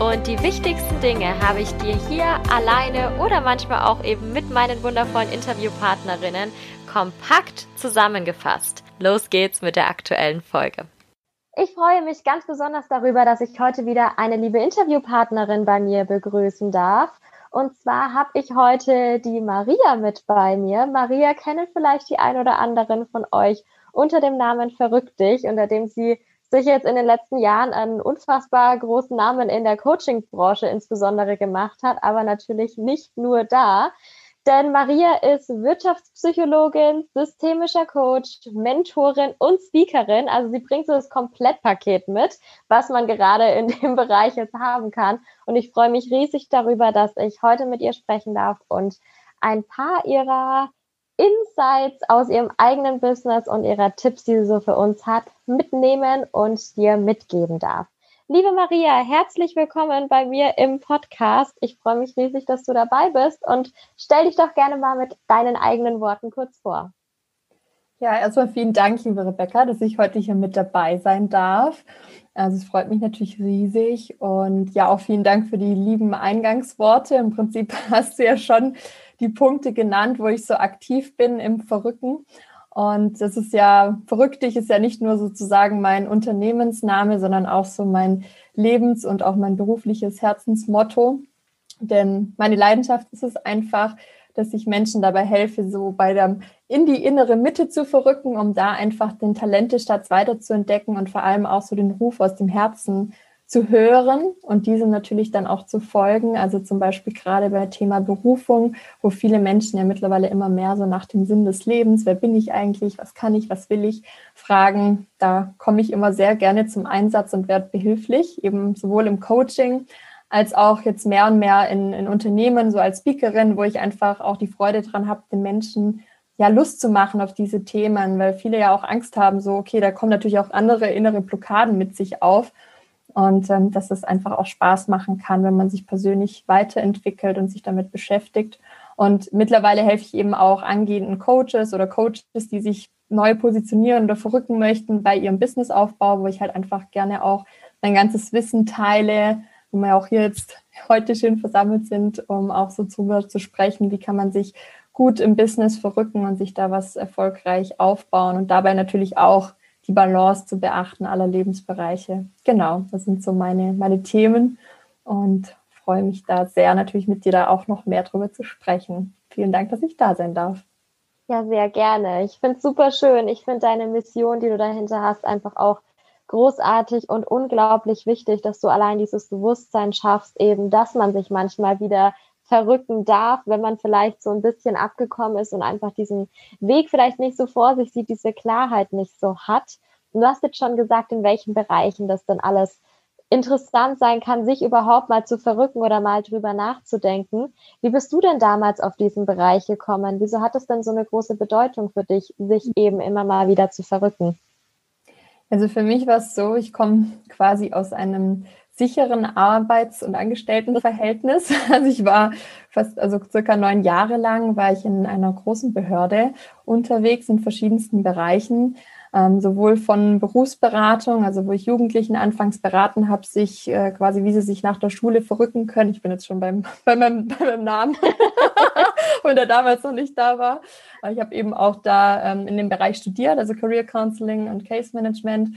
und die wichtigsten Dinge habe ich dir hier alleine oder manchmal auch eben mit meinen wundervollen Interviewpartnerinnen kompakt zusammengefasst. Los geht's mit der aktuellen Folge. Ich freue mich ganz besonders darüber, dass ich heute wieder eine liebe Interviewpartnerin bei mir begrüßen darf. Und zwar habe ich heute die Maria mit bei mir. Maria kennen vielleicht die ein oder anderen von euch unter dem Namen Verrückt dich, unter dem sie sich jetzt in den letzten Jahren einen unfassbar großen Namen in der Coaching-Branche insbesondere gemacht hat, aber natürlich nicht nur da. Denn Maria ist Wirtschaftspsychologin, systemischer Coach, Mentorin und Speakerin. Also sie bringt so das Komplettpaket mit, was man gerade in dem Bereich jetzt haben kann. Und ich freue mich riesig darüber, dass ich heute mit ihr sprechen darf und ein paar ihrer Insights aus ihrem eigenen Business und ihrer Tipps, die sie so für uns hat, mitnehmen und dir mitgeben darf. Liebe Maria, herzlich willkommen bei mir im Podcast. Ich freue mich riesig, dass du dabei bist und stell dich doch gerne mal mit deinen eigenen Worten kurz vor. Ja, erstmal vielen Dank, liebe Rebecca, dass ich heute hier mit dabei sein darf. Also es freut mich natürlich riesig und ja, auch vielen Dank für die lieben Eingangsworte. Im Prinzip hast du ja schon die Punkte genannt, wo ich so aktiv bin im Verrücken. Und das ist ja, Verrücktig ist ja nicht nur sozusagen mein Unternehmensname, sondern auch so mein Lebens- und auch mein berufliches Herzensmotto. Denn meine Leidenschaft ist es einfach, dass ich Menschen dabei helfe, so bei der, in die innere Mitte zu verrücken, um da einfach den Talentestatz weiter zu entdecken und vor allem auch so den Ruf aus dem Herzen zu hören und diese natürlich dann auch zu folgen. Also zum Beispiel gerade bei Thema Berufung, wo viele Menschen ja mittlerweile immer mehr so nach dem Sinn des Lebens, wer bin ich eigentlich, was kann ich, was will ich, fragen. Da komme ich immer sehr gerne zum Einsatz und werde behilflich, eben sowohl im Coaching als auch jetzt mehr und mehr in, in Unternehmen, so als Speakerin, wo ich einfach auch die Freude dran habe, den Menschen ja Lust zu machen auf diese Themen, weil viele ja auch Angst haben, so, okay, da kommen natürlich auch andere innere Blockaden mit sich auf und ähm, dass es einfach auch Spaß machen kann, wenn man sich persönlich weiterentwickelt und sich damit beschäftigt. Und mittlerweile helfe ich eben auch angehenden Coaches oder Coaches, die sich neu positionieren oder verrücken möchten bei ihrem Businessaufbau, wo ich halt einfach gerne auch mein ganzes Wissen teile, wo wir auch hier jetzt heute schön versammelt sind, um auch so drüber zu sprechen, wie kann man sich gut im Business verrücken und sich da was erfolgreich aufbauen und dabei natürlich auch die Balance zu beachten aller Lebensbereiche. Genau, das sind so meine, meine Themen und freue mich da sehr, natürlich mit dir da auch noch mehr drüber zu sprechen. Vielen Dank, dass ich da sein darf. Ja, sehr gerne. Ich finde es super schön. Ich finde deine Mission, die du dahinter hast, einfach auch großartig und unglaublich wichtig, dass du allein dieses Bewusstsein schaffst, eben, dass man sich manchmal wieder verrücken darf, wenn man vielleicht so ein bisschen abgekommen ist und einfach diesen Weg vielleicht nicht so vor sich sieht, diese Klarheit nicht so hat. Und du hast jetzt schon gesagt, in welchen Bereichen das dann alles interessant sein kann, sich überhaupt mal zu verrücken oder mal drüber nachzudenken. Wie bist du denn damals auf diesen Bereich gekommen? Wieso hat es denn so eine große Bedeutung für dich, sich eben immer mal wieder zu verrücken? Also für mich war es so, ich komme quasi aus einem sicheren Arbeits- und Angestelltenverhältnis. Also ich war fast, also circa neun Jahre lang war ich in einer großen Behörde unterwegs in verschiedensten Bereichen, ähm, sowohl von Berufsberatung, also wo ich Jugendlichen anfangs beraten habe, sich äh, quasi, wie sie sich nach der Schule verrücken können. Ich bin jetzt schon beim, bei, meinem, bei meinem Namen, und der damals noch nicht da war. Ich habe eben auch da ähm, in dem Bereich studiert, also Career Counseling und Case Management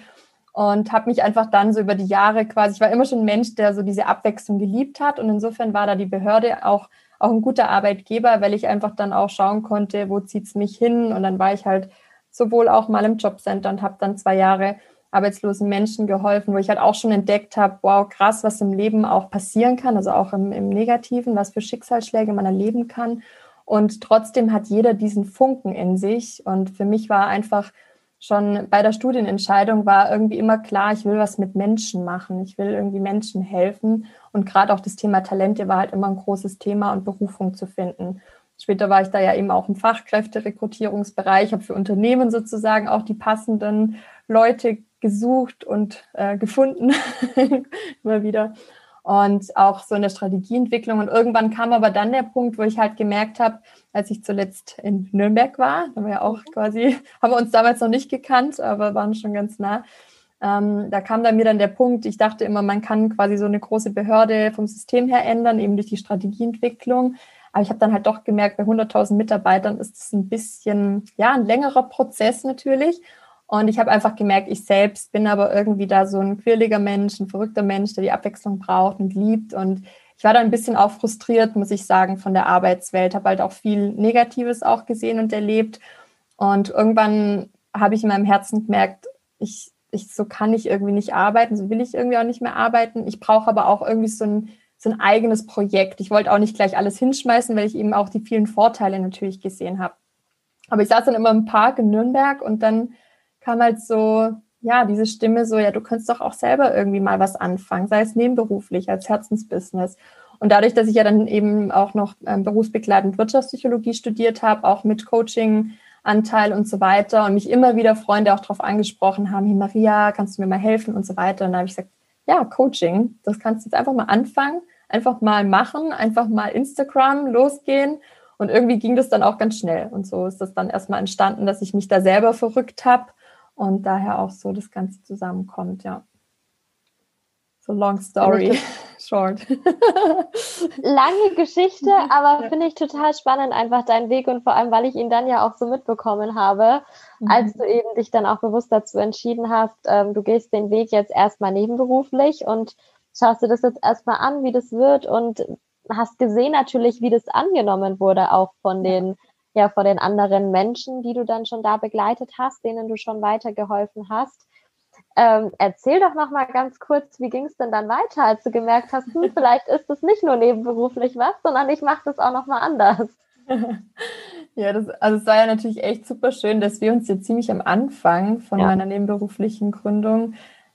und habe mich einfach dann so über die Jahre quasi, ich war immer schon ein Mensch, der so diese Abwechslung geliebt hat und insofern war da die Behörde auch, auch ein guter Arbeitgeber, weil ich einfach dann auch schauen konnte, wo zieht's mich hin und dann war ich halt sowohl auch mal im Jobcenter und habe dann zwei Jahre arbeitslosen Menschen geholfen, wo ich halt auch schon entdeckt habe, wow, krass, was im Leben auch passieren kann, also auch im, im Negativen, was für Schicksalsschläge man erleben kann. Und trotzdem hat jeder diesen Funken in sich. Und für mich war einfach schon bei der Studienentscheidung war irgendwie immer klar, ich will was mit Menschen machen. Ich will irgendwie Menschen helfen. Und gerade auch das Thema Talente war halt immer ein großes Thema und Berufung zu finden. Später war ich da ja eben auch im Fachkräfterekrutierungsbereich, habe für Unternehmen sozusagen auch die passenden Leute gesucht und äh, gefunden, immer wieder. Und auch so in der Strategieentwicklung. Und irgendwann kam aber dann der Punkt, wo ich halt gemerkt habe, als ich zuletzt in Nürnberg war, da wir ja auch quasi, haben wir uns damals noch nicht gekannt, aber waren schon ganz nah. Ähm, da kam dann mir dann der Punkt, ich dachte immer, man kann quasi so eine große Behörde vom System her ändern, eben durch die Strategieentwicklung. Aber ich habe dann halt doch gemerkt, bei 100.000 Mitarbeitern ist es ein bisschen, ja, ein längerer Prozess natürlich. Und ich habe einfach gemerkt, ich selbst bin aber irgendwie da so ein quirliger Mensch, ein verrückter Mensch, der die Abwechslung braucht und liebt. Und ich war da ein bisschen auch frustriert, muss ich sagen, von der Arbeitswelt. Habe halt auch viel Negatives auch gesehen und erlebt. Und irgendwann habe ich in meinem Herzen gemerkt, ich, ich, so kann ich irgendwie nicht arbeiten, so will ich irgendwie auch nicht mehr arbeiten. Ich brauche aber auch irgendwie so ein so ein eigenes Projekt. Ich wollte auch nicht gleich alles hinschmeißen, weil ich eben auch die vielen Vorteile natürlich gesehen habe. Aber ich saß dann immer im Park in Nürnberg und dann kam halt so, ja, diese Stimme so, ja, du könntest doch auch selber irgendwie mal was anfangen, sei es nebenberuflich, als Herzensbusiness. Und dadurch, dass ich ja dann eben auch noch ähm, berufsbegleitend Wirtschaftspsychologie studiert habe, auch mit Coaching-Anteil und so weiter und mich immer wieder Freunde auch darauf angesprochen haben, hey Maria, kannst du mir mal helfen und so weiter. Und dann habe ich gesagt, ja, Coaching, das kannst du jetzt einfach mal anfangen einfach mal machen, einfach mal Instagram losgehen. Und irgendwie ging das dann auch ganz schnell. Und so ist das dann erstmal entstanden, dass ich mich da selber verrückt habe und daher auch so das Ganze zusammenkommt, ja. So long story short. Lange Geschichte, aber finde ich total spannend, einfach dein Weg und vor allem, weil ich ihn dann ja auch so mitbekommen habe, mhm. als du eben dich dann auch bewusst dazu entschieden hast, ähm, du gehst den Weg jetzt erstmal nebenberuflich und schaust du das jetzt erstmal an, wie das wird und hast gesehen natürlich, wie das angenommen wurde, auch von den, ja, von den anderen Menschen, die du dann schon da begleitet hast, denen du schon weitergeholfen hast. Ähm, erzähl doch noch mal ganz kurz, wie ging es denn dann weiter, als du gemerkt hast, hm, vielleicht ist es nicht nur nebenberuflich was, sondern ich mache das auch noch mal anders. Ja, das, also es war ja natürlich echt super schön, dass wir uns jetzt ziemlich am Anfang von ja. meiner nebenberuflichen Gründung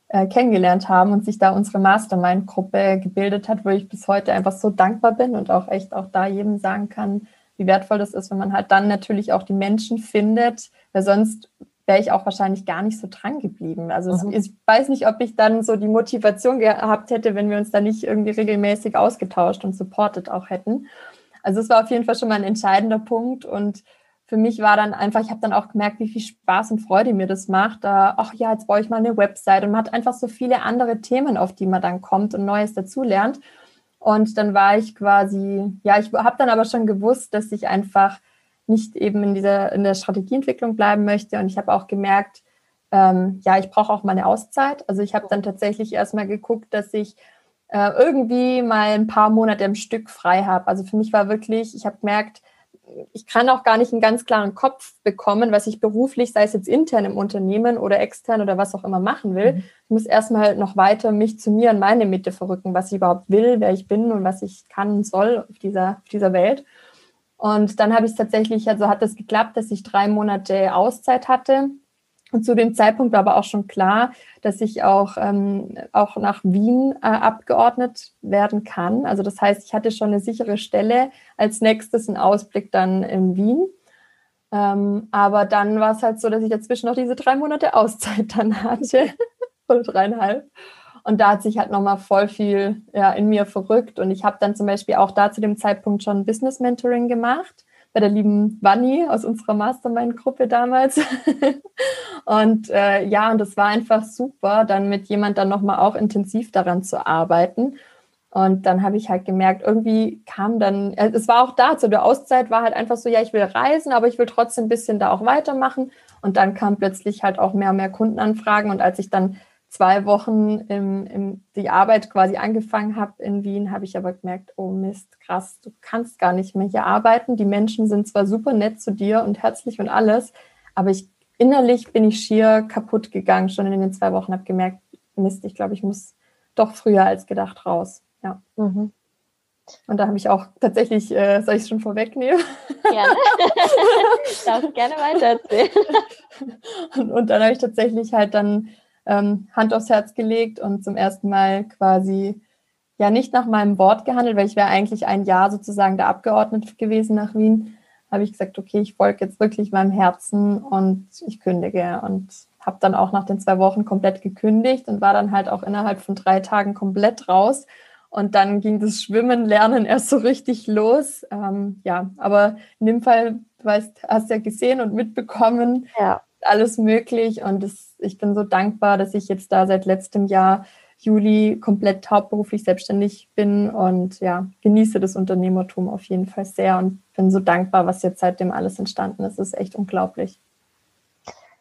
äh, kennengelernt haben und sich da unsere Mastermind-Gruppe gebildet hat, wo ich bis heute einfach so dankbar bin und auch echt auch da jedem sagen kann, wie wertvoll das ist, wenn man halt dann natürlich auch die Menschen findet, weil sonst wäre ich auch wahrscheinlich gar nicht so dran geblieben. Also mhm. ich weiß nicht, ob ich dann so die Motivation gehabt hätte, wenn wir uns da nicht irgendwie regelmäßig ausgetauscht und supportet auch hätten. Also es war auf jeden Fall schon mal ein entscheidender Punkt und für mich war dann einfach, ich habe dann auch gemerkt, wie viel Spaß und Freude mir das macht. Da, ach ja, jetzt baue ich mal eine Website und man hat einfach so viele andere Themen, auf die man dann kommt und Neues dazulernt. Und dann war ich quasi, ja, ich habe dann aber schon gewusst, dass ich einfach nicht eben in dieser in der Strategieentwicklung bleiben möchte. Und ich habe auch gemerkt, ähm, ja, ich brauche auch mal eine Auszeit. Also ich habe dann tatsächlich erstmal geguckt, dass ich äh, irgendwie mal ein paar Monate im Stück frei habe. Also für mich war wirklich, ich habe gemerkt, ich kann auch gar nicht einen ganz klaren Kopf bekommen, was ich beruflich, sei es jetzt intern im Unternehmen oder extern oder was auch immer machen will. Mhm. Ich muss erstmal noch weiter mich zu mir und meine Mitte verrücken, was ich überhaupt will, wer ich bin und was ich kann und soll auf dieser, auf dieser Welt. Und dann habe ich es tatsächlich, also hat es das geklappt, dass ich drei Monate Auszeit hatte und zu dem Zeitpunkt war aber auch schon klar, dass ich auch, ähm, auch nach Wien äh, abgeordnet werden kann. Also das heißt, ich hatte schon eine sichere Stelle. Als nächstes einen Ausblick dann in Wien. Ähm, aber dann war es halt so, dass ich dazwischen noch diese drei Monate Auszeit dann hatte. Oder dreieinhalb. Und da hat sich halt nochmal voll viel ja, in mir verrückt. Und ich habe dann zum Beispiel auch da zu dem Zeitpunkt schon Business Mentoring gemacht bei der lieben Vanni aus unserer Mastermind-Gruppe damals. und äh, ja, und das war einfach super, dann mit jemand dann nochmal auch intensiv daran zu arbeiten. Und dann habe ich halt gemerkt, irgendwie kam dann, äh, es war auch da, zu der Auszeit war halt einfach so, ja, ich will reisen, aber ich will trotzdem ein bisschen da auch weitermachen. Und dann kam plötzlich halt auch mehr und mehr Kundenanfragen. Und als ich dann zwei Wochen im, im, die Arbeit quasi angefangen habe in Wien, habe ich aber gemerkt, oh Mist, krass, du kannst gar nicht mehr hier arbeiten. Die Menschen sind zwar super nett zu dir und herzlich und alles, aber ich innerlich bin ich schier kaputt gegangen, schon in den zwei Wochen, habe gemerkt, Mist, ich glaube, ich muss doch früher als gedacht raus. Ja. Mhm. Und da habe ich auch tatsächlich, äh, soll ich es schon vorwegnehmen? Gerne. Darf gerne weiter erzählen. Und, und dann habe ich tatsächlich halt dann ähm, Hand aufs Herz gelegt und zum ersten Mal quasi ja nicht nach meinem Wort gehandelt, weil ich wäre eigentlich ein Jahr sozusagen der Abgeordnete gewesen nach Wien. habe ich gesagt, okay, ich folge jetzt wirklich meinem Herzen und ich kündige und habe dann auch nach den zwei Wochen komplett gekündigt und war dann halt auch innerhalb von drei Tagen komplett raus. Und dann ging das Schwimmen lernen erst so richtig los. Ähm, ja, aber in dem Fall, du weißt, hast ja gesehen und mitbekommen, ja. Alles möglich. Und das, ich bin so dankbar, dass ich jetzt da seit letztem Jahr Juli komplett hauptberuflich selbstständig bin und ja, genieße das Unternehmertum auf jeden Fall sehr und bin so dankbar, was jetzt seitdem alles entstanden ist. Das ist echt unglaublich.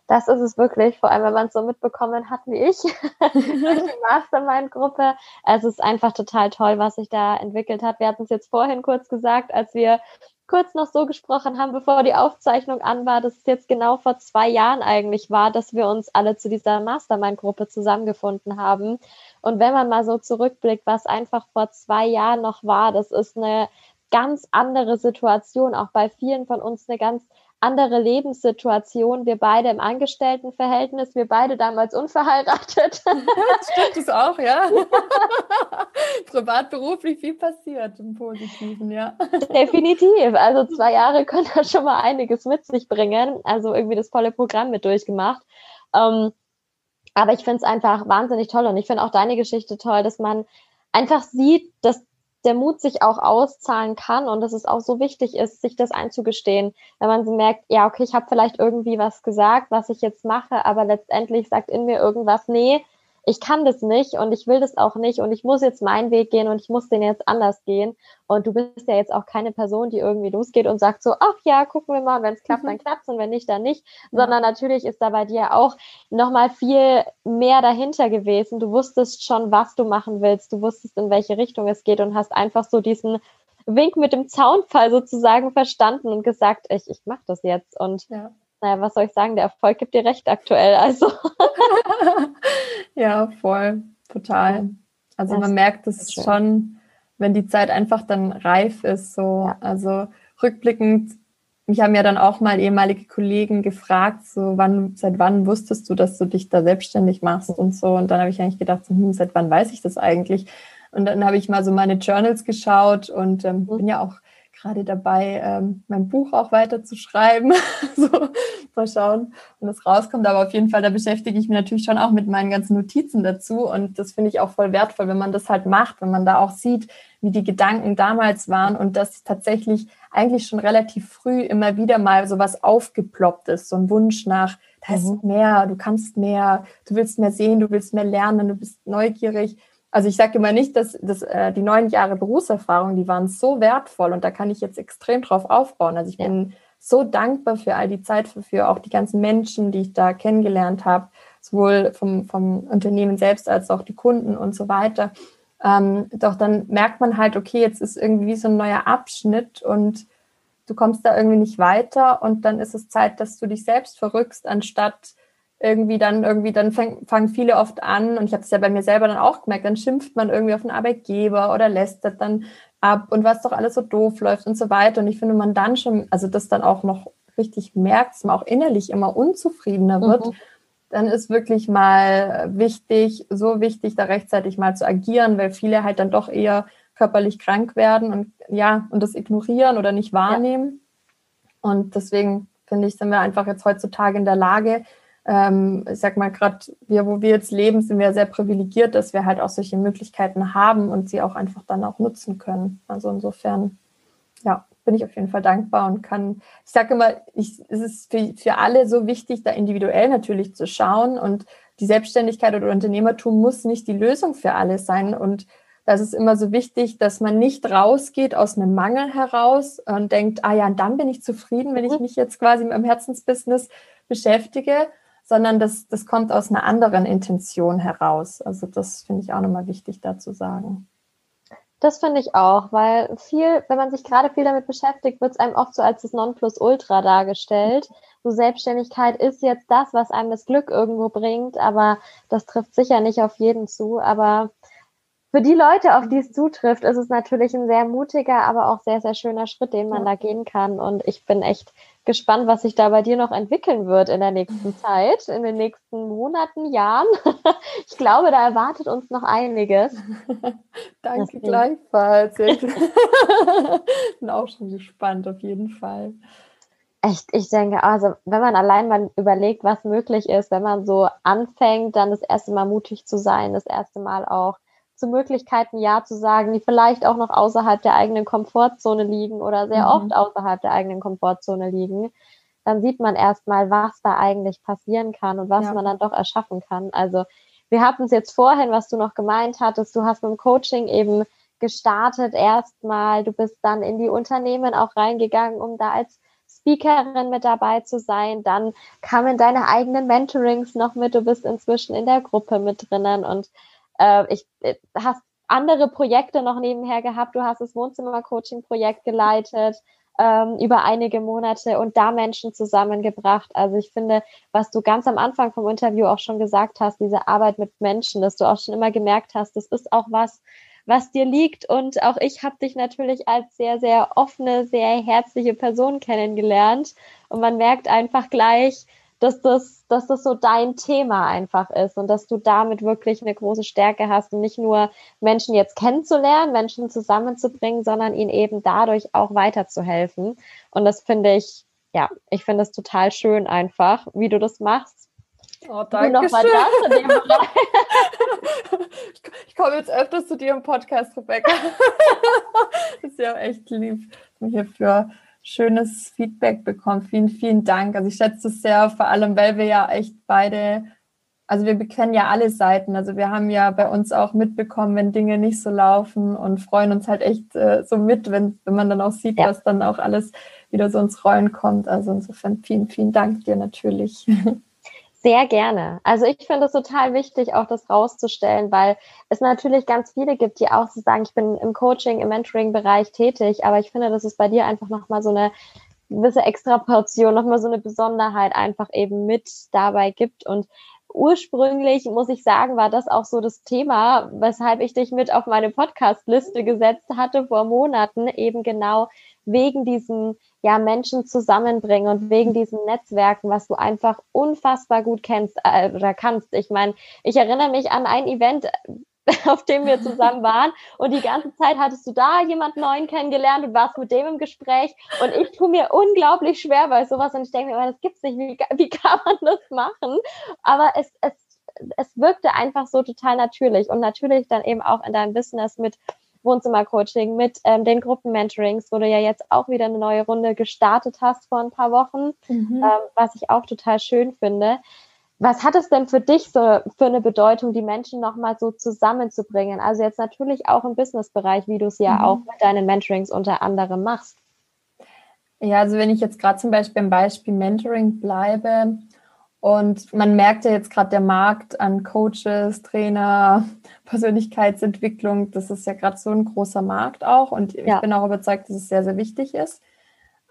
Das ist es wirklich, vor allem wenn man es so mitbekommen hat wie ich, die Mastermind-Gruppe. Es ist einfach total toll, was sich da entwickelt hat. Wir hatten es jetzt vorhin kurz gesagt, als wir kurz noch so gesprochen haben, bevor die Aufzeichnung an war, dass es jetzt genau vor zwei Jahren eigentlich war, dass wir uns alle zu dieser Mastermind-Gruppe zusammengefunden haben. Und wenn man mal so zurückblickt, was einfach vor zwei Jahren noch war, das ist eine ganz andere Situation, auch bei vielen von uns eine ganz andere Lebenssituation. Wir beide im Angestelltenverhältnis, wir beide damals unverheiratet. Stimmt es auch, ja. Privat, beruflich viel passiert im Positiven, ja. Definitiv. Also zwei Jahre können da schon mal einiges mit sich bringen. Also irgendwie das volle Programm mit durchgemacht. Ähm, aber ich finde es einfach wahnsinnig toll und ich finde auch deine Geschichte toll, dass man einfach sieht, dass der Mut sich auch auszahlen kann und dass es auch so wichtig ist, sich das einzugestehen, wenn man so merkt, ja, okay, ich habe vielleicht irgendwie was gesagt, was ich jetzt mache, aber letztendlich sagt in mir irgendwas, nee, ich kann das nicht und ich will das auch nicht und ich muss jetzt meinen Weg gehen und ich muss den jetzt anders gehen. Und du bist ja jetzt auch keine Person, die irgendwie losgeht und sagt so, ach ja, gucken wir mal, wenn es klappt, mhm. dann klappt und wenn nicht, dann nicht. Sondern natürlich ist da bei dir auch nochmal viel mehr dahinter gewesen. Du wusstest schon, was du machen willst, du wusstest, in welche Richtung es geht und hast einfach so diesen Wink mit dem Zaunfall sozusagen verstanden und gesagt, ich, ich mache das jetzt. Und ja naja, was soll ich sagen, der Erfolg gibt dir recht aktuell. Also. ja, voll, total. Also man merkt es schon, wenn die Zeit einfach dann reif ist. So, ja. also rückblickend, mich haben ja dann auch mal ehemalige Kollegen gefragt, so wann, seit wann wusstest du, dass du dich da selbstständig machst und so. Und dann habe ich eigentlich gedacht, so, hm, seit wann weiß ich das eigentlich? Und dann habe ich mal so meine Journals geschaut und ähm, mhm. bin ja auch gerade dabei, ähm, mein Buch auch weiter zu schreiben. so, mal schauen, wenn das rauskommt. Aber auf jeden Fall, da beschäftige ich mich natürlich schon auch mit meinen ganzen Notizen dazu. Und das finde ich auch voll wertvoll, wenn man das halt macht, wenn man da auch sieht, wie die Gedanken damals waren und dass tatsächlich eigentlich schon relativ früh immer wieder mal so was aufgeploppt ist, so ein Wunsch nach, da ist mhm. mehr, du kannst mehr, du willst mehr sehen, du willst mehr lernen, du bist neugierig. Also ich sage immer nicht, dass, dass äh, die neun Jahre Berufserfahrung, die waren so wertvoll und da kann ich jetzt extrem drauf aufbauen. Also ich ja. bin so dankbar für all die Zeit, für, für auch die ganzen Menschen, die ich da kennengelernt habe, sowohl vom, vom Unternehmen selbst als auch die Kunden und so weiter. Ähm, doch dann merkt man halt, okay, jetzt ist irgendwie so ein neuer Abschnitt und du kommst da irgendwie nicht weiter und dann ist es Zeit, dass du dich selbst verrückst, anstatt irgendwie dann irgendwie, dann fang, fangen viele oft an, und ich habe es ja bei mir selber dann auch gemerkt, dann schimpft man irgendwie auf den Arbeitgeber oder lästert dann ab und was doch alles so doof läuft und so weiter. Und ich finde, man dann schon, also das dann auch noch richtig merkt, dass man auch innerlich immer unzufriedener wird, mhm. dann ist wirklich mal wichtig, so wichtig, da rechtzeitig mal zu agieren, weil viele halt dann doch eher körperlich krank werden und ja, und das ignorieren oder nicht wahrnehmen. Ja. Und deswegen finde ich, sind wir einfach jetzt heutzutage in der Lage, ähm, ich sag mal, gerade wir, wo wir jetzt leben, sind wir sehr privilegiert, dass wir halt auch solche Möglichkeiten haben und sie auch einfach dann auch nutzen können. Also insofern, ja, bin ich auf jeden Fall dankbar und kann, ich sage immer, ich, es ist für, für alle so wichtig, da individuell natürlich zu schauen und die Selbstständigkeit oder Unternehmertum muss nicht die Lösung für alle sein und das ist immer so wichtig, dass man nicht rausgeht aus einem Mangel heraus und denkt, ah ja, und dann bin ich zufrieden, wenn ich mhm. mich jetzt quasi mit dem Herzensbusiness beschäftige, sondern das, das kommt aus einer anderen Intention heraus. Also das finde ich auch nochmal wichtig da zu sagen. Das finde ich auch, weil viel, wenn man sich gerade viel damit beschäftigt, wird es einem oft so als das Nonplusultra dargestellt. So Selbstständigkeit ist jetzt das, was einem das Glück irgendwo bringt, aber das trifft sicher nicht auf jeden zu. Aber für die Leute, auf die es zutrifft, ist es natürlich ein sehr mutiger, aber auch sehr, sehr schöner Schritt, den man da gehen kann. Und ich bin echt gespannt, was sich da bei dir noch entwickeln wird in der nächsten Zeit, in den nächsten Monaten, Jahren. Ich glaube, da erwartet uns noch einiges. Danke Deswegen. gleichfalls. Ich bin auch schon gespannt, auf jeden Fall. Echt, ich denke, also wenn man allein mal überlegt, was möglich ist, wenn man so anfängt, dann das erste Mal mutig zu sein, das erste Mal auch zu Möglichkeiten Ja zu sagen, die vielleicht auch noch außerhalb der eigenen Komfortzone liegen oder sehr mhm. oft außerhalb der eigenen Komfortzone liegen, dann sieht man erstmal, was da eigentlich passieren kann und was ja. man dann doch erschaffen kann. Also wir hatten es jetzt vorhin, was du noch gemeint hattest, du hast mit dem Coaching eben gestartet erstmal, du bist dann in die Unternehmen auch reingegangen, um da als Speakerin mit dabei zu sein. Dann kamen deine eigenen Mentorings noch mit. Du bist inzwischen in der Gruppe mit drinnen und äh, ich äh, hast andere Projekte noch nebenher gehabt. Du hast das Wohnzimmer-Coaching-Projekt geleitet ähm, über einige Monate und da Menschen zusammengebracht. Also ich finde, was du ganz am Anfang vom Interview auch schon gesagt hast, diese Arbeit mit Menschen, dass du auch schon immer gemerkt hast, das ist auch was, was dir liegt. Und auch ich habe dich natürlich als sehr, sehr offene, sehr herzliche Person kennengelernt. Und man merkt einfach gleich, dass das, dass das so dein Thema einfach ist und dass du damit wirklich eine große Stärke hast und nicht nur Menschen jetzt kennenzulernen, Menschen zusammenzubringen, sondern ihnen eben dadurch auch weiterzuhelfen. Und das finde ich, ja, ich finde es total schön einfach, wie du das machst. Oh, danke noch mal das in dem ich komme jetzt öfters zu dir im Podcast, Rebecca. das ist ja echt lieb, hierfür schönes Feedback bekommen. Vielen, vielen Dank. Also ich schätze es sehr, vor allem, weil wir ja echt beide, also wir kennen ja alle Seiten. Also wir haben ja bei uns auch mitbekommen, wenn Dinge nicht so laufen und freuen uns halt echt äh, so mit, wenn, wenn man dann auch sieht, ja. was dann auch alles wieder so ins Rollen kommt. Also insofern vielen, vielen Dank dir natürlich. Sehr gerne. Also ich finde es total wichtig, auch das rauszustellen, weil es natürlich ganz viele gibt, die auch so sagen, ich bin im Coaching, im Mentoring-Bereich tätig, aber ich finde, dass es bei dir einfach nochmal so eine gewisse Extraportion, nochmal so eine Besonderheit einfach eben mit dabei gibt. Und ursprünglich, muss ich sagen, war das auch so das Thema, weshalb ich dich mit auf meine Podcast-Liste gesetzt hatte vor Monaten, eben genau wegen diesen ja, Menschen zusammenbringen und wegen diesen Netzwerken, was du einfach unfassbar gut kennst äh, oder kannst. Ich meine, ich erinnere mich an ein Event, auf dem wir zusammen waren und die ganze Zeit hattest du da jemand Neuen kennengelernt und warst mit dem im Gespräch und ich tue mir unglaublich schwer bei sowas und ich denke mir, das gibt's nicht, wie, wie kann man das machen? Aber es, es, es wirkte einfach so total natürlich und natürlich dann eben auch in deinem Business mit Wohnzimmercoaching, mit ähm, den Gruppenmentorings, wo du ja jetzt auch wieder eine neue Runde gestartet hast vor ein paar Wochen, mhm. ähm, was ich auch total schön finde. Was hat es denn für dich so für eine Bedeutung, die Menschen nochmal so zusammenzubringen? Also jetzt natürlich auch im Businessbereich, wie du es ja mhm. auch mit deinen Mentorings unter anderem machst. Ja, also wenn ich jetzt gerade zum Beispiel im Beispiel Mentoring bleibe, und man merkt ja jetzt gerade der Markt an Coaches, Trainer, Persönlichkeitsentwicklung, das ist ja gerade so ein großer Markt auch. Und ja. ich bin auch überzeugt, dass es sehr, sehr wichtig ist.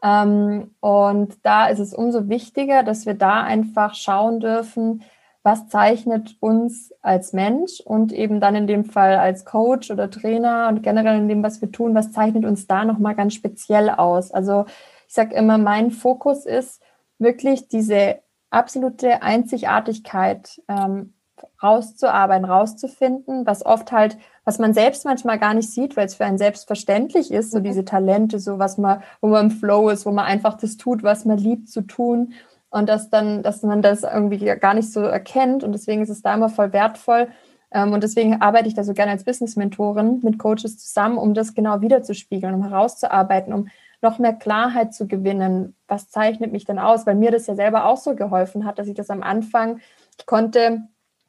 Ähm, und da ist es umso wichtiger, dass wir da einfach schauen dürfen, was zeichnet uns als Mensch und eben dann in dem Fall als Coach oder Trainer und generell in dem, was wir tun, was zeichnet uns da nochmal ganz speziell aus. Also ich sage immer, mein Fokus ist wirklich diese absolute Einzigartigkeit ähm, rauszuarbeiten, rauszufinden, was oft halt, was man selbst manchmal gar nicht sieht, weil es für einen selbstverständlich ist, so mhm. diese Talente, so was man, wo man im Flow ist, wo man einfach das tut, was man liebt zu tun und dass dann, dass man das irgendwie gar nicht so erkennt und deswegen ist es da immer voll wertvoll ähm, und deswegen arbeite ich da so gerne als Business-Mentorin mit Coaches zusammen, um das genau wiederzuspiegeln, um herauszuarbeiten, um noch mehr Klarheit zu gewinnen. Was zeichnet mich denn aus? Weil mir das ja selber auch so geholfen hat, dass ich das am Anfang, ich konnte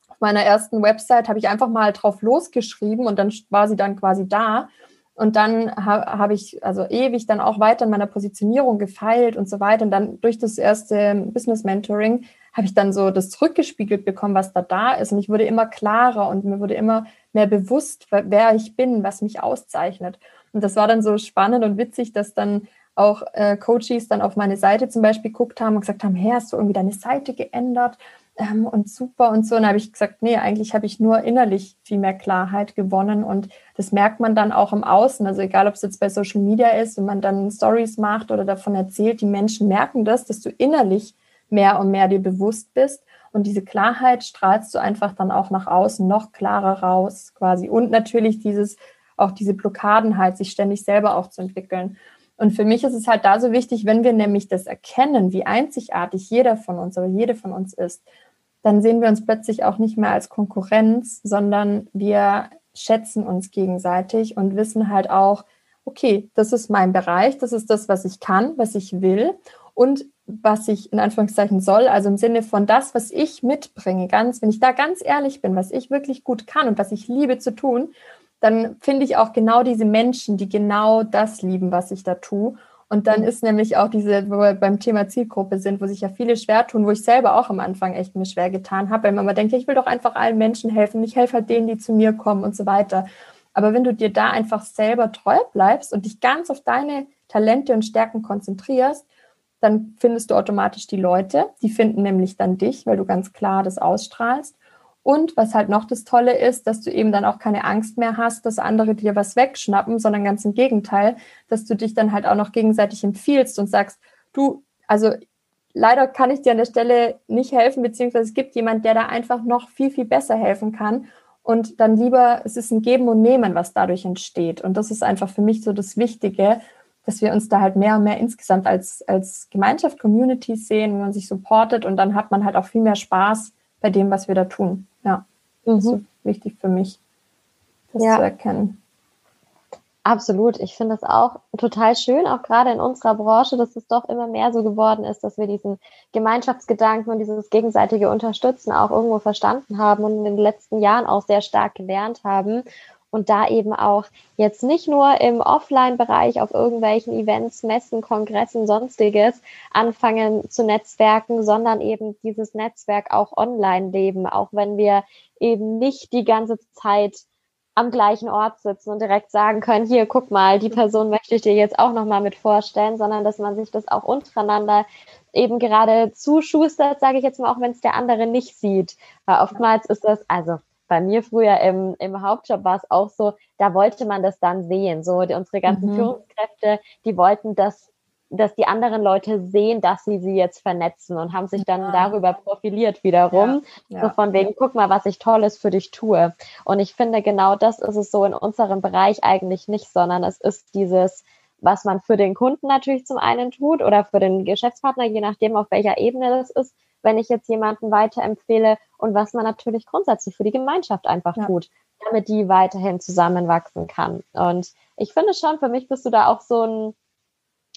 auf meiner ersten Website, habe ich einfach mal drauf losgeschrieben und dann war sie dann quasi da. Und dann ha, habe ich also ewig dann auch weiter in meiner Positionierung gefeilt und so weiter. Und dann durch das erste Business Mentoring habe ich dann so das zurückgespiegelt bekommen, was da da ist. Und ich wurde immer klarer und mir wurde immer mehr bewusst, wer ich bin, was mich auszeichnet. Und das war dann so spannend und witzig, dass dann auch äh, Coaches dann auf meine Seite zum Beispiel geguckt haben und gesagt haben, hey, hast du irgendwie deine Seite geändert? ähm, und super und so. Und habe ich gesagt, nee, eigentlich habe ich nur innerlich viel mehr Klarheit gewonnen und das merkt man dann auch im Außen. Also egal, ob es jetzt bei Social Media ist, wenn man dann Stories macht oder davon erzählt, die Menschen merken das, dass du innerlich mehr und mehr dir bewusst bist. Und diese Klarheit strahlst du einfach dann auch nach außen noch klarer raus, quasi. Und natürlich dieses, auch diese Blockaden halt, sich ständig selber auch zu entwickeln. Und für mich ist es halt da so wichtig, wenn wir nämlich das erkennen, wie einzigartig jeder von uns oder jede von uns ist, dann sehen wir uns plötzlich auch nicht mehr als Konkurrenz, sondern wir schätzen uns gegenseitig und wissen halt auch, okay, das ist mein Bereich, das ist das, was ich kann, was ich will und was ich in Anführungszeichen soll, also im Sinne von das, was ich mitbringe, ganz, wenn ich da ganz ehrlich bin, was ich wirklich gut kann und was ich liebe zu tun, dann finde ich auch genau diese Menschen, die genau das lieben, was ich da tue. Und dann mhm. ist nämlich auch diese, wo wir beim Thema Zielgruppe sind, wo sich ja viele schwer tun, wo ich selber auch am Anfang echt mir schwer getan habe, weil man immer denkt, ich will doch einfach allen Menschen helfen, ich helfe halt denen, die zu mir kommen und so weiter. Aber wenn du dir da einfach selber treu bleibst und dich ganz auf deine Talente und Stärken konzentrierst, dann findest du automatisch die Leute. Die finden nämlich dann dich, weil du ganz klar das ausstrahlst. Und was halt noch das Tolle ist, dass du eben dann auch keine Angst mehr hast, dass andere dir was wegschnappen, sondern ganz im Gegenteil, dass du dich dann halt auch noch gegenseitig empfiehlst und sagst, du, also leider kann ich dir an der Stelle nicht helfen, beziehungsweise es gibt jemand, der da einfach noch viel, viel besser helfen kann. Und dann lieber, es ist ein Geben und Nehmen, was dadurch entsteht. Und das ist einfach für mich so das Wichtige, dass wir uns da halt mehr und mehr insgesamt als, als Gemeinschaft, Community sehen, wenn man sich supportet und dann hat man halt auch viel mehr Spaß bei dem, was wir da tun. Ja, mhm. das ist wichtig für mich, das ja. zu erkennen. Absolut. Ich finde es auch total schön, auch gerade in unserer Branche, dass es doch immer mehr so geworden ist, dass wir diesen Gemeinschaftsgedanken und dieses gegenseitige Unterstützen auch irgendwo verstanden haben und in den letzten Jahren auch sehr stark gelernt haben und da eben auch jetzt nicht nur im Offline-Bereich auf irgendwelchen Events, Messen, Kongressen, sonstiges anfangen zu netzwerken, sondern eben dieses Netzwerk auch online leben, auch wenn wir eben nicht die ganze Zeit am gleichen Ort sitzen und direkt sagen können, hier, guck mal, die Person möchte ich dir jetzt auch nochmal mit vorstellen, sondern dass man sich das auch untereinander eben gerade zuschustert, sage ich jetzt mal, auch wenn es der andere nicht sieht. Weil oftmals ist das, also bei mir früher im, im Hauptjob war es auch so, da wollte man das dann sehen. So, die, unsere ganzen mhm. Führungskräfte, die wollten das, dass die anderen Leute sehen, dass sie sie jetzt vernetzen und haben sich dann ja. darüber profiliert wiederum. Ja. Ja. So von wegen, guck mal, was ich Tolles für dich tue. Und ich finde, genau das ist es so in unserem Bereich eigentlich nicht, sondern es ist dieses, was man für den Kunden natürlich zum einen tut oder für den Geschäftspartner, je nachdem, auf welcher Ebene das ist, wenn ich jetzt jemanden weiterempfehle und was man natürlich grundsätzlich für die Gemeinschaft einfach ja. tut, damit die weiterhin zusammenwachsen kann. Und ich finde schon, für mich bist du da auch so ein,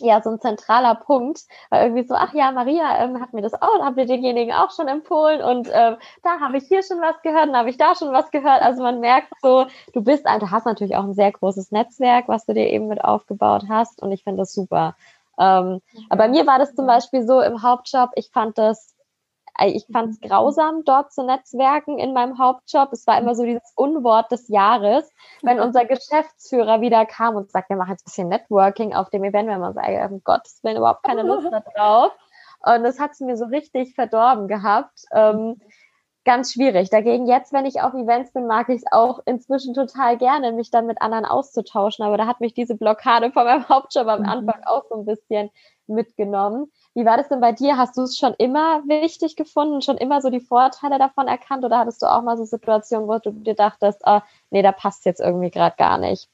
ja, so ein zentraler Punkt, weil irgendwie so, ach ja, Maria ähm, hat mir das auch, habt ihr denjenigen auch schon empfohlen und ähm, da habe ich hier schon was gehört und habe ich da schon was gehört. Also man merkt so, du bist, du hast natürlich auch ein sehr großes Netzwerk, was du dir eben mit aufgebaut hast und ich finde das super. Ähm, aber bei mir war das zum Beispiel so im Hauptjob, ich fand das ich fand es grausam, dort zu netzwerken in meinem Hauptjob. Es war immer so dieses Unwort des Jahres, wenn unser Geschäftsführer wieder kam und sagt, wir machen jetzt ein bisschen Networking auf dem Event, wenn man sagt, um Gottes Willen, überhaupt keine Lust drauf. Und das hat es mir so richtig verdorben gehabt. Ähm, ganz schwierig. Dagegen jetzt, wenn ich auf Events bin, mag ich es auch inzwischen total gerne, mich dann mit anderen auszutauschen. Aber da hat mich diese Blockade von meinem Hauptjob am mhm. Anfang auch so ein bisschen mitgenommen. Wie war das denn bei dir? Hast du es schon immer wichtig gefunden, schon immer so die Vorteile davon erkannt oder hattest du auch mal so Situationen, wo du dir dachtest, oh, nee, da passt jetzt irgendwie gerade gar nicht?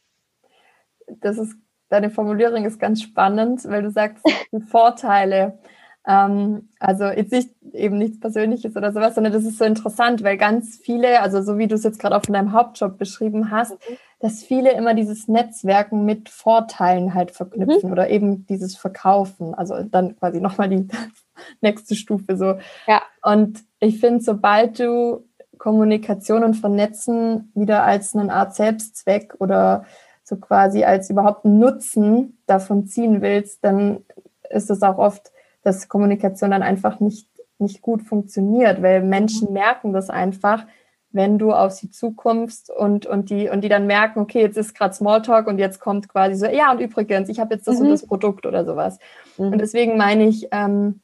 Das ist, deine Formulierung ist ganz spannend, weil du sagst, die Vorteile. Ähm, also jetzt nicht eben nichts Persönliches oder sowas, sondern das ist so interessant, weil ganz viele, also so wie du es jetzt gerade auch von deinem Hauptjob beschrieben hast, mhm. dass viele immer dieses Netzwerken mit Vorteilen halt verknüpfen mhm. oder eben dieses Verkaufen. Also dann quasi nochmal die nächste Stufe so. Ja. Und ich finde, sobald du Kommunikation und Vernetzen wieder als eine Art Selbstzweck oder so quasi als überhaupt Nutzen davon ziehen willst, dann ist es auch oft dass Kommunikation dann einfach nicht, nicht gut funktioniert, weil Menschen mhm. merken das einfach, wenn du auf sie zukommst und, und, die, und die dann merken, okay, jetzt ist gerade Smalltalk und jetzt kommt quasi so, ja, und übrigens, ich habe jetzt das mhm. und das Produkt oder sowas. Mhm. Und deswegen meine ich, ähm,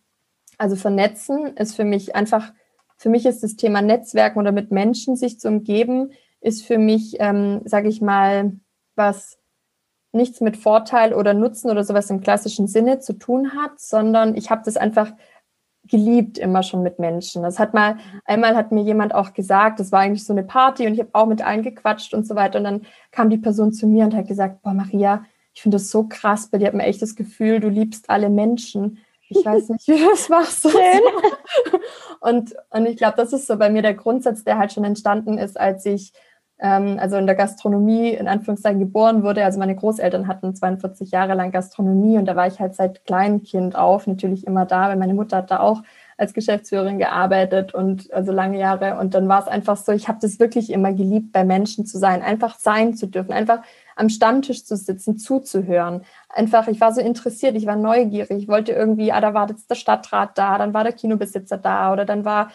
also vernetzen ist für mich einfach für mich ist das Thema Netzwerken oder mit Menschen sich zu umgeben, ist für mich, ähm, sage ich mal, was nichts mit Vorteil oder Nutzen oder sowas im klassischen Sinne zu tun hat, sondern ich habe das einfach geliebt immer schon mit Menschen. Das hat mal, einmal hat mir jemand auch gesagt, das war eigentlich so eine Party und ich habe auch mit allen gequatscht und so weiter. Und dann kam die Person zu mir und hat gesagt, boah, Maria, ich finde das so krass, bei dir hat man echt das Gefühl, du liebst alle Menschen. Ich weiß nicht, wie du das machst. und, und ich glaube, das ist so bei mir der Grundsatz, der halt schon entstanden ist, als ich also in der Gastronomie in Anführungszeichen geboren wurde. Also meine Großeltern hatten 42 Jahre lang Gastronomie und da war ich halt seit Kleinkind auf natürlich immer da, weil meine Mutter hat da auch als Geschäftsführerin gearbeitet und also lange Jahre. Und dann war es einfach so, ich habe das wirklich immer geliebt, bei Menschen zu sein, einfach sein zu dürfen, einfach am Stammtisch zu sitzen, zuzuhören. Einfach, ich war so interessiert, ich war neugierig, ich wollte irgendwie, ah, da war jetzt der Stadtrat da, dann war der Kinobesitzer da oder dann war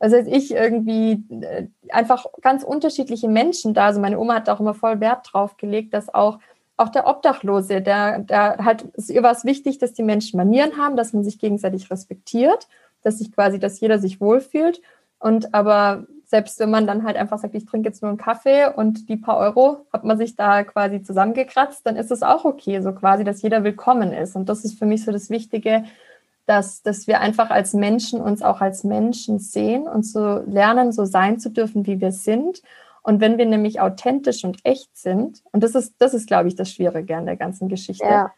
was heißt ich, irgendwie äh, einfach ganz unterschiedliche Menschen da. Also meine Oma hat auch immer voll Wert drauf gelegt, dass auch, auch der Obdachlose, der, der halt, ihr war es wichtig, dass die Menschen Manieren haben, dass man sich gegenseitig respektiert, dass sich quasi, dass jeder sich wohlfühlt. Und aber selbst wenn man dann halt einfach sagt, ich trinke jetzt nur einen Kaffee und die paar Euro hat man sich da quasi zusammengekratzt, dann ist es auch okay, so quasi, dass jeder willkommen ist. Und das ist für mich so das Wichtige, dass, dass wir einfach als Menschen uns auch als Menschen sehen und so lernen, so sein zu dürfen, wie wir sind. Und wenn wir nämlich authentisch und echt sind, und das ist, das ist, glaube ich, das Schwierige an der ganzen Geschichte. Ja.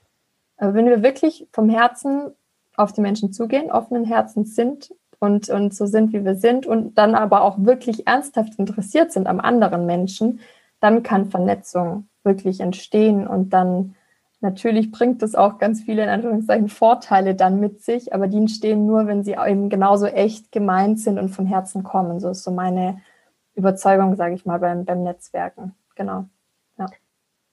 Aber wenn wir wirklich vom Herzen auf die Menschen zugehen, offenen Herzens sind und, und so sind, wie wir sind und dann aber auch wirklich ernsthaft interessiert sind am anderen Menschen, dann kann Vernetzung wirklich entstehen und dann Natürlich bringt es auch ganz viele in Anführungszeichen Vorteile dann mit sich, aber die entstehen nur, wenn sie eben genauso echt gemeint sind und von Herzen kommen. So ist so meine Überzeugung, sage ich mal, beim, beim Netzwerken. Genau. Ja,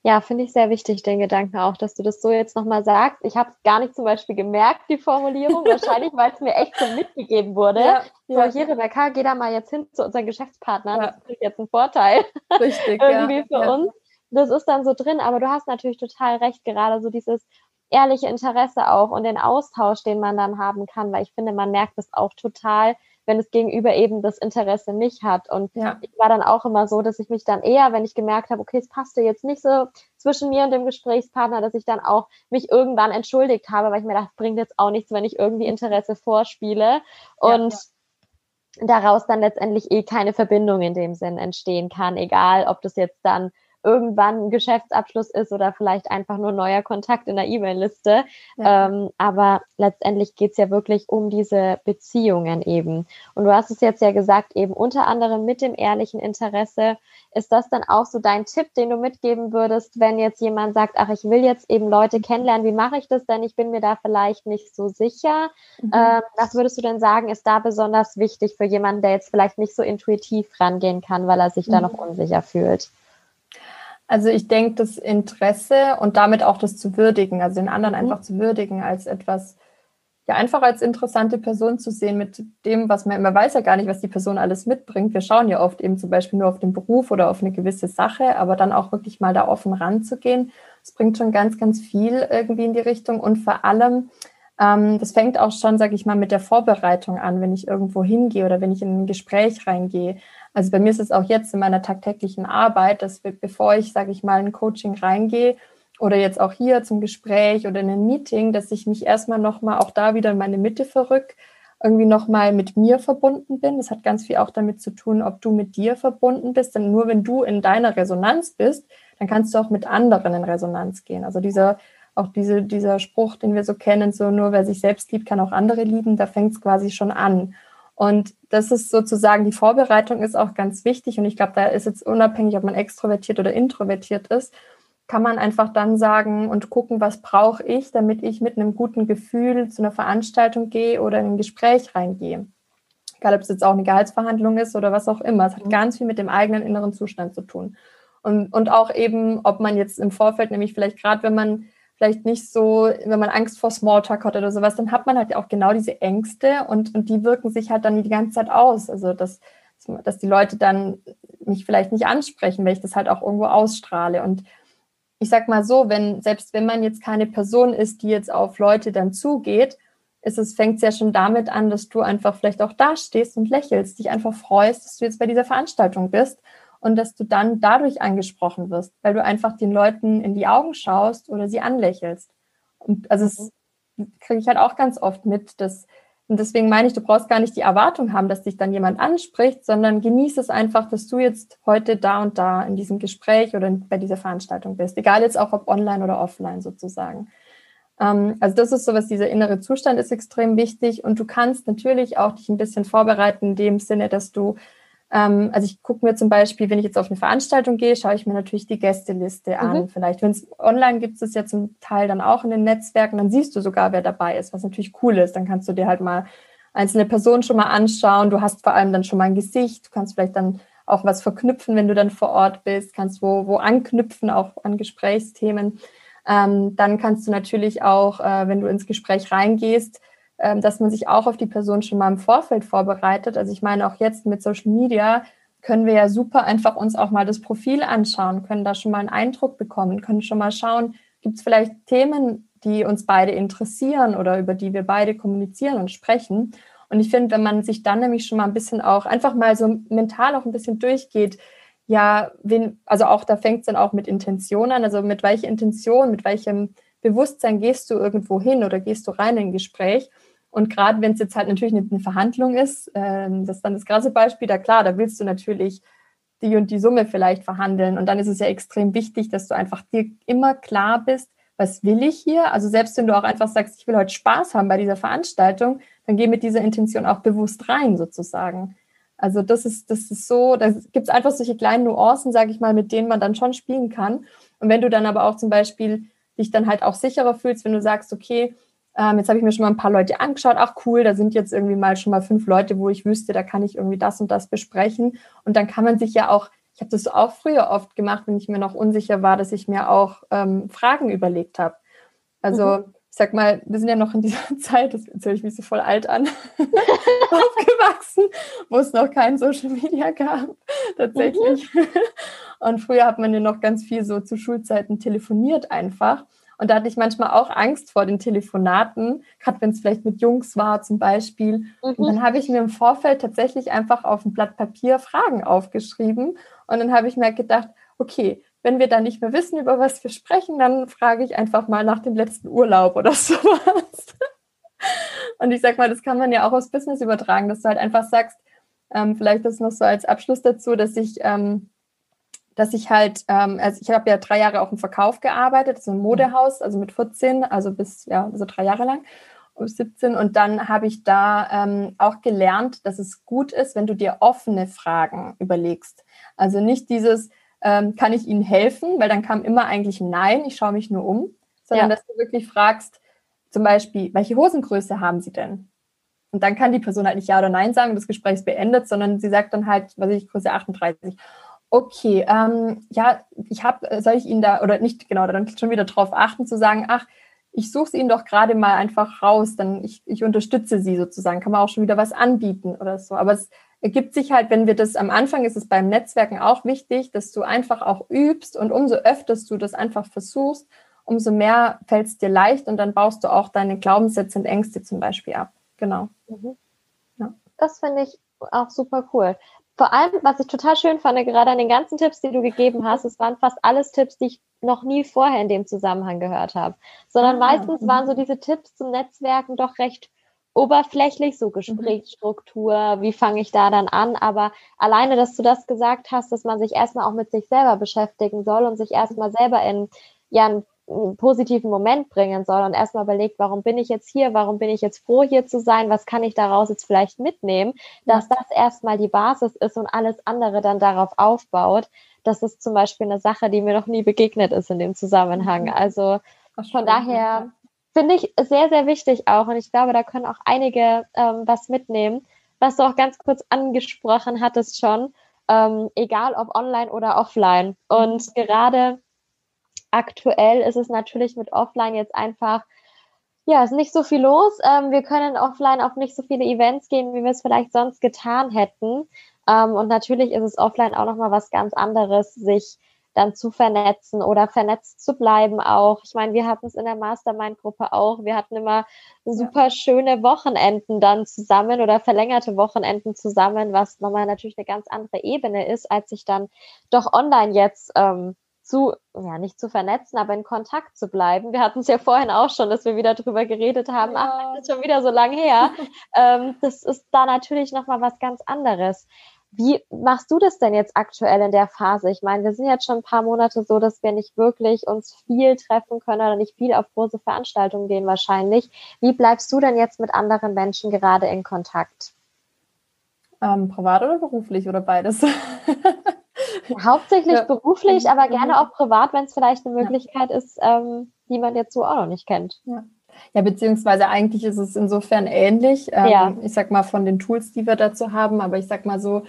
ja finde ich sehr wichtig, den Gedanken auch, dass du das so jetzt nochmal sagst. Ich habe es gar nicht zum Beispiel gemerkt, die Formulierung, wahrscheinlich, weil es mir echt so mitgegeben wurde. Ja, so, ja. hier, Rebecca, geh da mal jetzt hin zu unseren Geschäftspartnern. Ja. Das ist jetzt ein Vorteil. Richtig. Irgendwie für uns das ist dann so drin, aber du hast natürlich total recht, gerade so dieses ehrliche Interesse auch und den Austausch, den man dann haben kann, weil ich finde, man merkt es auch total, wenn es gegenüber eben das Interesse nicht hat. Und ja. ich war dann auch immer so, dass ich mich dann eher, wenn ich gemerkt habe, okay, es passte jetzt nicht so zwischen mir und dem Gesprächspartner, dass ich dann auch mich irgendwann entschuldigt habe, weil ich mir dachte, bringt jetzt auch nichts, wenn ich irgendwie Interesse vorspiele. Und ja, ja. daraus dann letztendlich eh keine Verbindung in dem Sinn entstehen kann, egal ob das jetzt dann irgendwann ein Geschäftsabschluss ist oder vielleicht einfach nur neuer Kontakt in der E-Mail-Liste. Ja. Ähm, aber letztendlich geht es ja wirklich um diese Beziehungen eben. Und du hast es jetzt ja gesagt, eben unter anderem mit dem ehrlichen Interesse. Ist das dann auch so dein Tipp, den du mitgeben würdest, wenn jetzt jemand sagt, ach, ich will jetzt eben Leute kennenlernen, wie mache ich das denn? Ich bin mir da vielleicht nicht so sicher. Mhm. Ähm, was würdest du denn sagen, ist da besonders wichtig für jemanden, der jetzt vielleicht nicht so intuitiv rangehen kann, weil er sich mhm. da noch unsicher fühlt? Also ich denke, das Interesse und damit auch das zu würdigen, also den anderen mhm. einfach zu würdigen als etwas, ja, einfach als interessante Person zu sehen mit dem, was man, man weiß ja gar nicht, was die Person alles mitbringt. Wir schauen ja oft eben zum Beispiel nur auf den Beruf oder auf eine gewisse Sache, aber dann auch wirklich mal da offen ranzugehen. Das bringt schon ganz, ganz viel irgendwie in die Richtung und vor allem, ähm, das fängt auch schon, sage ich mal, mit der Vorbereitung an, wenn ich irgendwo hingehe oder wenn ich in ein Gespräch reingehe. Also bei mir ist es auch jetzt in meiner tagtäglichen Arbeit, dass wir, bevor ich, sage ich mal, in ein Coaching reingehe oder jetzt auch hier zum Gespräch oder in ein Meeting, dass ich mich erstmal nochmal auch da wieder in meine Mitte verrück, irgendwie nochmal mit mir verbunden bin. Das hat ganz viel auch damit zu tun, ob du mit dir verbunden bist. Denn nur wenn du in deiner Resonanz bist, dann kannst du auch mit anderen in Resonanz gehen. Also dieser, auch diese, dieser Spruch, den wir so kennen, so nur wer sich selbst liebt, kann auch andere lieben, da fängt es quasi schon an. Und das ist sozusagen, die Vorbereitung ist auch ganz wichtig. Und ich glaube, da ist jetzt unabhängig, ob man extrovertiert oder introvertiert ist, kann man einfach dann sagen und gucken, was brauche ich, damit ich mit einem guten Gefühl zu einer Veranstaltung gehe oder in ein Gespräch reingehe. Egal, ob es jetzt auch eine Gehaltsverhandlung ist oder was auch immer. Es hat mhm. ganz viel mit dem eigenen inneren Zustand zu tun. Und, und auch eben, ob man jetzt im Vorfeld, nämlich vielleicht gerade, wenn man vielleicht nicht so, wenn man Angst vor Smalltalk hat oder sowas, dann hat man halt auch genau diese Ängste und, und die wirken sich halt dann die ganze Zeit aus. Also dass, dass die Leute dann mich vielleicht nicht ansprechen, weil ich das halt auch irgendwo ausstrahle. Und ich sag mal so, wenn, selbst wenn man jetzt keine Person ist, die jetzt auf Leute dann zugeht, ist es, fängt es ja schon damit an, dass du einfach vielleicht auch da stehst und lächelst, dich einfach freust, dass du jetzt bei dieser Veranstaltung bist und dass du dann dadurch angesprochen wirst, weil du einfach den Leuten in die Augen schaust oder sie anlächelst. Und also mhm. kriege ich halt auch ganz oft mit, dass und deswegen meine ich, du brauchst gar nicht die Erwartung haben, dass dich dann jemand anspricht, sondern genieße es einfach, dass du jetzt heute da und da in diesem Gespräch oder bei dieser Veranstaltung bist. Egal jetzt auch ob online oder offline sozusagen. Ähm, also das ist so was, dieser innere Zustand ist extrem wichtig und du kannst natürlich auch dich ein bisschen vorbereiten in dem Sinne, dass du ähm, also ich gucke mir zum Beispiel, wenn ich jetzt auf eine Veranstaltung gehe, schaue ich mir natürlich die Gästeliste an. Mhm. Vielleicht, wenn es online gibt, es ja zum Teil dann auch in den Netzwerken, dann siehst du sogar, wer dabei ist, was natürlich cool ist. Dann kannst du dir halt mal einzelne Personen schon mal anschauen. Du hast vor allem dann schon mal ein Gesicht. Du kannst vielleicht dann auch was verknüpfen, wenn du dann vor Ort bist, kannst wo, wo anknüpfen, auch an Gesprächsthemen. Ähm, dann kannst du natürlich auch, äh, wenn du ins Gespräch reingehst, dass man sich auch auf die Person schon mal im Vorfeld vorbereitet. Also ich meine, auch jetzt mit Social Media können wir ja super einfach uns auch mal das Profil anschauen, können da schon mal einen Eindruck bekommen, können schon mal schauen, gibt es vielleicht Themen, die uns beide interessieren oder über die wir beide kommunizieren und sprechen. Und ich finde, wenn man sich dann nämlich schon mal ein bisschen auch einfach mal so mental auch ein bisschen durchgeht, ja, wen, also auch da fängt es dann auch mit Intention an, also mit welcher Intention, mit welchem Bewusstsein gehst du irgendwo hin oder gehst du rein in ein Gespräch und gerade wenn es jetzt halt natürlich eine Verhandlung ist, ähm, das ist dann das krasse Beispiel, da klar, da willst du natürlich die und die Summe vielleicht verhandeln. Und dann ist es ja extrem wichtig, dass du einfach dir immer klar bist, was will ich hier? Also selbst wenn du auch einfach sagst, ich will heute Spaß haben bei dieser Veranstaltung, dann geh mit dieser Intention auch bewusst rein, sozusagen. Also das ist, das ist so, da gibt es einfach solche kleinen Nuancen, sage ich mal, mit denen man dann schon spielen kann. Und wenn du dann aber auch zum Beispiel dich dann halt auch sicherer fühlst, wenn du sagst, okay, ähm, jetzt habe ich mir schon mal ein paar Leute angeschaut. Ach cool, da sind jetzt irgendwie mal schon mal fünf Leute, wo ich wüsste, da kann ich irgendwie das und das besprechen. Und dann kann man sich ja auch, ich habe das auch früher oft gemacht, wenn ich mir noch unsicher war, dass ich mir auch ähm, Fragen überlegt habe. Also mhm. ich sag mal, wir sind ja noch in dieser Zeit, das erzähle ich mich so voll alt an, aufgewachsen, wo es noch kein Social Media gab, tatsächlich. Mhm. Und früher hat man ja noch ganz viel so zu Schulzeiten telefoniert einfach. Und da hatte ich manchmal auch Angst vor den Telefonaten, gerade wenn es vielleicht mit Jungs war zum Beispiel. Mhm. Und dann habe ich mir im Vorfeld tatsächlich einfach auf ein Blatt Papier Fragen aufgeschrieben. Und dann habe ich mir gedacht, okay, wenn wir dann nicht mehr wissen, über was wir sprechen, dann frage ich einfach mal nach dem letzten Urlaub oder sowas. Und ich sag mal, das kann man ja auch aufs Business übertragen, dass du halt einfach sagst, ähm, vielleicht das noch so als Abschluss dazu, dass ich ähm, dass ich halt, ähm, also ich habe ja drei Jahre auch im Verkauf gearbeitet, so ein Modehaus, also mit 14, also bis, ja, so drei Jahre lang, bis 17. Und dann habe ich da ähm, auch gelernt, dass es gut ist, wenn du dir offene Fragen überlegst. Also nicht dieses, ähm, kann ich Ihnen helfen, weil dann kam immer eigentlich Nein, ich schaue mich nur um, sondern ja. dass du wirklich fragst, zum Beispiel, welche Hosengröße haben Sie denn? Und dann kann die Person halt nicht Ja oder Nein sagen, das Gespräch ist beendet, sondern sie sagt dann halt, was ich, Größe 38. Okay, ähm, ja, ich habe, soll ich Ihnen da, oder nicht genau, dann schon wieder darauf achten, zu sagen, ach, ich suche es Ihnen doch gerade mal einfach raus, dann ich, ich unterstütze Sie sozusagen, kann man auch schon wieder was anbieten oder so. Aber es ergibt sich halt, wenn wir das am Anfang ist es beim Netzwerken auch wichtig, dass du einfach auch übst und umso öfter du das einfach versuchst, umso mehr fällt es dir leicht und dann baust du auch deine Glaubenssätze und Ängste zum Beispiel ab. Genau. Mhm. Ja. Das finde ich auch super cool vor allem, was ich total schön fand, gerade an den ganzen Tipps, die du gegeben hast, es waren fast alles Tipps, die ich noch nie vorher in dem Zusammenhang gehört habe. Sondern ah, meistens waren so mhm. diese Tipps zum Netzwerken doch recht oberflächlich, so mhm. Gesprächsstruktur, wie fange ich da dann an? Aber alleine, dass du das gesagt hast, dass man sich erstmal auch mit sich selber beschäftigen soll und sich erstmal selber in ja, ein positiven Moment bringen soll und erstmal überlegt, warum bin ich jetzt hier, warum bin ich jetzt froh, hier zu sein, was kann ich daraus jetzt vielleicht mitnehmen, dass das erstmal die Basis ist und alles andere dann darauf aufbaut. Das ist zum Beispiel eine Sache, die mir noch nie begegnet ist in dem Zusammenhang. Mhm. Also von daher finde ich sehr, sehr wichtig auch und ich glaube, da können auch einige ähm, was mitnehmen. Was du auch ganz kurz angesprochen hattest schon, ähm, egal ob online oder offline. Und mhm. gerade Aktuell ist es natürlich mit Offline jetzt einfach, ja, ist nicht so viel los. Ähm, wir können offline auf nicht so viele Events gehen, wie wir es vielleicht sonst getan hätten. Ähm, und natürlich ist es offline auch nochmal was ganz anderes, sich dann zu vernetzen oder vernetzt zu bleiben auch. Ich meine, wir hatten es in der Mastermind-Gruppe auch. Wir hatten immer super schöne Wochenenden dann zusammen oder verlängerte Wochenenden zusammen, was nochmal natürlich eine ganz andere Ebene ist, als sich dann doch online jetzt ähm, zu, ja, nicht zu vernetzen, aber in Kontakt zu bleiben. Wir hatten es ja vorhin auch schon, dass wir wieder drüber geredet haben. Ja. Ach, das ist schon wieder so lange her. ähm, das ist da natürlich nochmal was ganz anderes. Wie machst du das denn jetzt aktuell in der Phase? Ich meine, wir sind jetzt schon ein paar Monate so, dass wir nicht wirklich uns viel treffen können oder nicht viel auf große Veranstaltungen gehen wahrscheinlich. Wie bleibst du denn jetzt mit anderen Menschen gerade in Kontakt? Ähm, privat oder beruflich oder beides? Hauptsächlich ja. beruflich, aber mhm. gerne auch privat, wenn es vielleicht eine Möglichkeit ja. ist, ähm, die man jetzt so auch noch nicht kennt. Ja. Ja, beziehungsweise eigentlich ist es insofern ähnlich. Ähm, ja. Ich sag mal von den Tools, die wir dazu haben, aber ich sag mal so,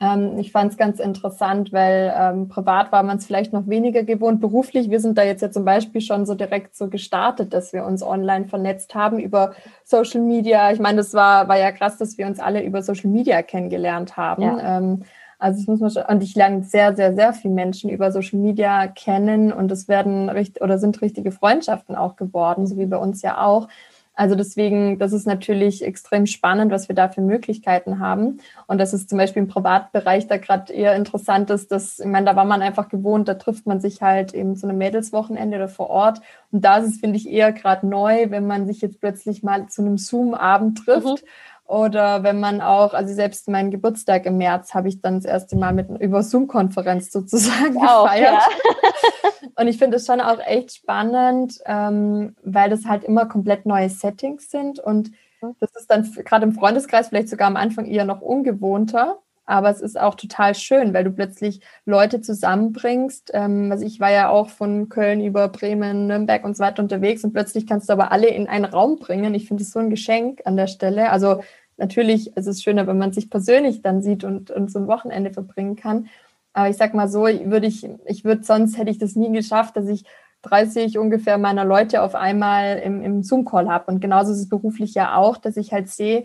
ähm, ich fand es ganz interessant, weil ähm, privat war man es vielleicht noch weniger gewohnt. Beruflich, wir sind da jetzt ja zum Beispiel schon so direkt so gestartet, dass wir uns online vernetzt haben über Social Media. Ich meine, das war, war ja krass, dass wir uns alle über Social Media kennengelernt haben. Also das muss man schon, und ich lerne sehr, sehr, sehr viele Menschen über Social Media kennen und es werden richtig oder sind richtige Freundschaften auch geworden, so wie bei uns ja auch. Also deswegen, das ist natürlich extrem spannend, was wir da für Möglichkeiten haben. Und das ist zum Beispiel im Privatbereich da gerade eher interessant ist, dass, ich meine, da war man einfach gewohnt, da trifft man sich halt eben zu einem Mädelswochenende oder vor Ort. Und da ist es, finde ich, eher gerade neu, wenn man sich jetzt plötzlich mal zu einem Zoom-Abend trifft. Mhm oder wenn man auch, also selbst meinen Geburtstag im März habe ich dann das erste Mal mit über Zoom-Konferenz sozusagen auch, gefeiert. Ja. Und ich finde es schon auch echt spannend, ähm, weil das halt immer komplett neue Settings sind. Und mhm. das ist dann gerade im Freundeskreis vielleicht sogar am Anfang eher noch ungewohnter. Aber es ist auch total schön, weil du plötzlich Leute zusammenbringst. Ähm, also ich war ja auch von Köln über Bremen, Nürnberg und so weiter unterwegs und plötzlich kannst du aber alle in einen Raum bringen. Ich finde es so ein Geschenk an der Stelle. Also natürlich ist es schöner, wenn man sich persönlich dann sieht und, und so ein Wochenende verbringen kann. Aber ich sag mal so, würde ich, ich würde sonst hätte ich das nie geschafft, dass ich 30 ungefähr meiner Leute auf einmal im, im Zoom-Call habe. Und genauso ist es beruflich ja auch, dass ich halt sehe,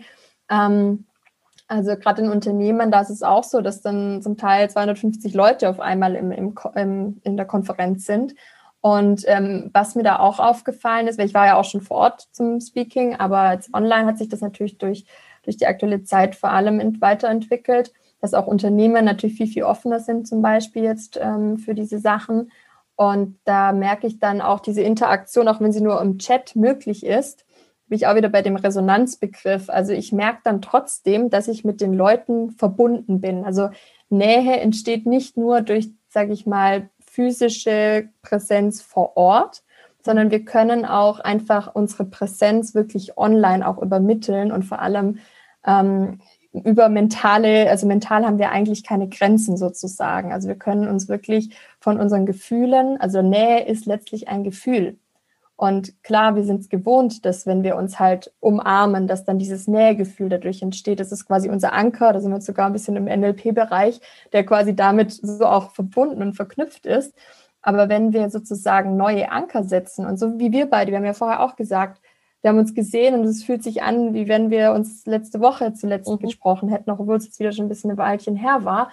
ähm, also gerade in Unternehmen, da ist es auch so, dass dann zum Teil 250 Leute auf einmal im, im, im in der Konferenz sind. Und ähm, was mir da auch aufgefallen ist, weil ich war ja auch schon vor Ort zum Speaking, aber jetzt online hat sich das natürlich durch durch die aktuelle Zeit vor allem weiterentwickelt, dass auch Unternehmen natürlich viel, viel offener sind, zum Beispiel jetzt ähm, für diese Sachen. Und da merke ich dann auch diese Interaktion, auch wenn sie nur im Chat möglich ist, bin ich auch wieder bei dem Resonanzbegriff. Also ich merke dann trotzdem, dass ich mit den Leuten verbunden bin. Also Nähe entsteht nicht nur durch, sage ich mal, physische Präsenz vor Ort, sondern wir können auch einfach unsere Präsenz wirklich online auch übermitteln und vor allem ähm, über mentale, also mental haben wir eigentlich keine Grenzen sozusagen. Also wir können uns wirklich von unseren Gefühlen, also Nähe ist letztlich ein Gefühl. Und klar, wir sind es gewohnt, dass wenn wir uns halt umarmen, dass dann dieses Nähegefühl dadurch entsteht. Das ist quasi unser Anker, da sind wir sogar ein bisschen im NLP-Bereich, der quasi damit so auch verbunden und verknüpft ist. Aber wenn wir sozusagen neue Anker setzen und so wie wir beide, wir haben ja vorher auch gesagt, wir haben uns gesehen und es fühlt sich an, wie wenn wir uns letzte Woche zuletzt mhm. gesprochen hätten, obwohl es jetzt wieder schon ein bisschen ein Weilchen her war.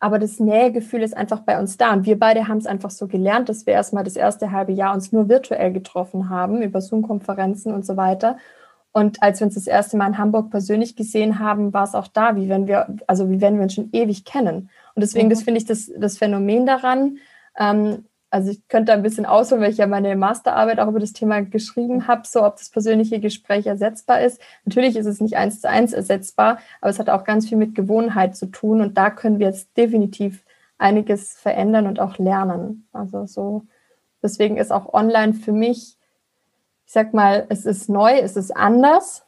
Aber das Nähegefühl ist einfach bei uns da. Und wir beide haben es einfach so gelernt, dass wir erstmal das erste halbe Jahr uns nur virtuell getroffen haben, über Zoom-Konferenzen und so weiter. Und als wir uns das erste Mal in Hamburg persönlich gesehen haben, war es auch da, wie wenn wir, also wie wenn wir uns schon ewig kennen. Und deswegen, mhm. das finde ich das, das Phänomen daran, ähm, also ich könnte ein bisschen ausholen, weil ich ja meine Masterarbeit auch über das Thema geschrieben habe, so ob das persönliche Gespräch ersetzbar ist. Natürlich ist es nicht eins zu eins ersetzbar, aber es hat auch ganz viel mit Gewohnheit zu tun und da können wir jetzt definitiv einiges verändern und auch lernen. Also so, deswegen ist auch online für mich, ich sag mal, es ist neu, es ist anders,